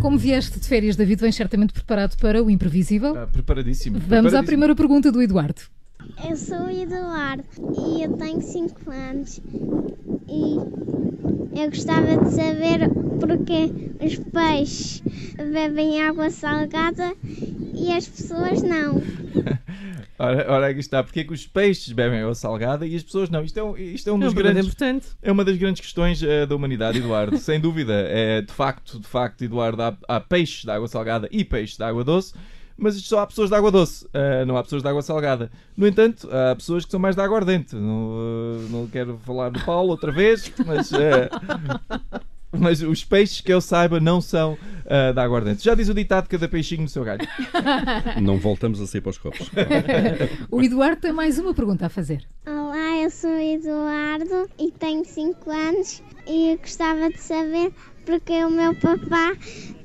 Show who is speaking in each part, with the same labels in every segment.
Speaker 1: Como vieste de férias, David, vens certamente preparado para o imprevisível?
Speaker 2: Ah, preparadíssimo.
Speaker 1: Vamos à
Speaker 2: preparadíssimo.
Speaker 1: primeira pergunta do Eduardo.
Speaker 3: Eu sou o Eduardo e eu tenho 5 anos e eu gostava de saber porque os peixes bebem água salgada e as pessoas não.
Speaker 2: Ora, ora, aqui está. Porque é que os peixes bebem água salgada e as pessoas não? Isto é um, isto é um
Speaker 4: É
Speaker 2: dos
Speaker 4: uma pergunta
Speaker 2: grandes.
Speaker 4: importante.
Speaker 2: É uma das grandes questões eh, da humanidade, Eduardo. Sem dúvida. É, de facto, de facto, Eduardo, há, há peixes de água salgada e peixes de água doce, mas isto só há pessoas de água doce, eh, não há pessoas de água salgada. No entanto, há pessoas que são mais de água ardente. Não, eh, não quero falar do Paulo outra vez, mas. eh, Mas os peixes que eu saiba não são eh, de água ardente. Já diz o ditado: cada peixinho no seu galho.
Speaker 5: Não voltamos a sair para os copos.
Speaker 1: O Eduardo tem mais uma pergunta a fazer.
Speaker 3: Olá, eu sou o Eduardo e tenho 5 anos e eu gostava de saber porque o meu papá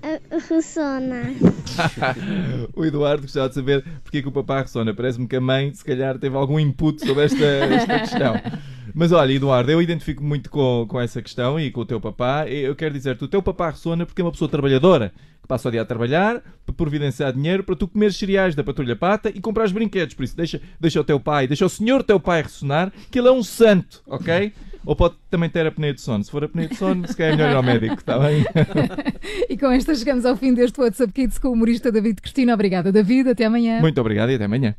Speaker 3: eh, ressona.
Speaker 2: o Eduardo gostava de saber porque é que o papá ressona. Parece-me que a mãe, se calhar, teve algum input sobre esta, esta questão. Mas olha, Eduardo, eu identifico muito com, com essa questão e com o teu papá. Eu quero dizer-te, o teu papá ressona porque é uma pessoa trabalhadora que passa o dia a trabalhar para providenciar dinheiro para tu comer cereais da patrulha pata e comprar os brinquedos. Por isso, deixa, deixa o teu pai, deixa o senhor teu pai ressonar, que ele é um santo, ok? Ou pode também ter apneia de sono. Se for apneia de sono, se calhar é melhor ir ao médico, está bem?
Speaker 1: E com esta chegamos ao fim deste WhatsApp Kids com o humorista David Cristina. Obrigada, David. Até amanhã.
Speaker 2: Muito obrigado e até amanhã.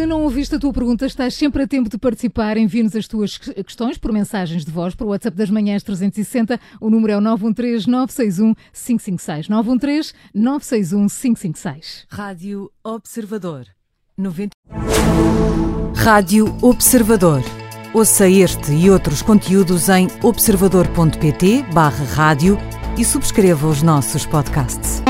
Speaker 1: Se não ouviste a tua pergunta, estás sempre a tempo de participar. Envie-nos as tuas que- questões por mensagens de voz para o WhatsApp das manhãs 360. O número é o 913-961-556. 913-961-556.
Speaker 6: Rádio Observador. 90... Rádio Observador. Ouça este e outros conteúdos em observador.pt barra rádio e subscreva os nossos podcasts.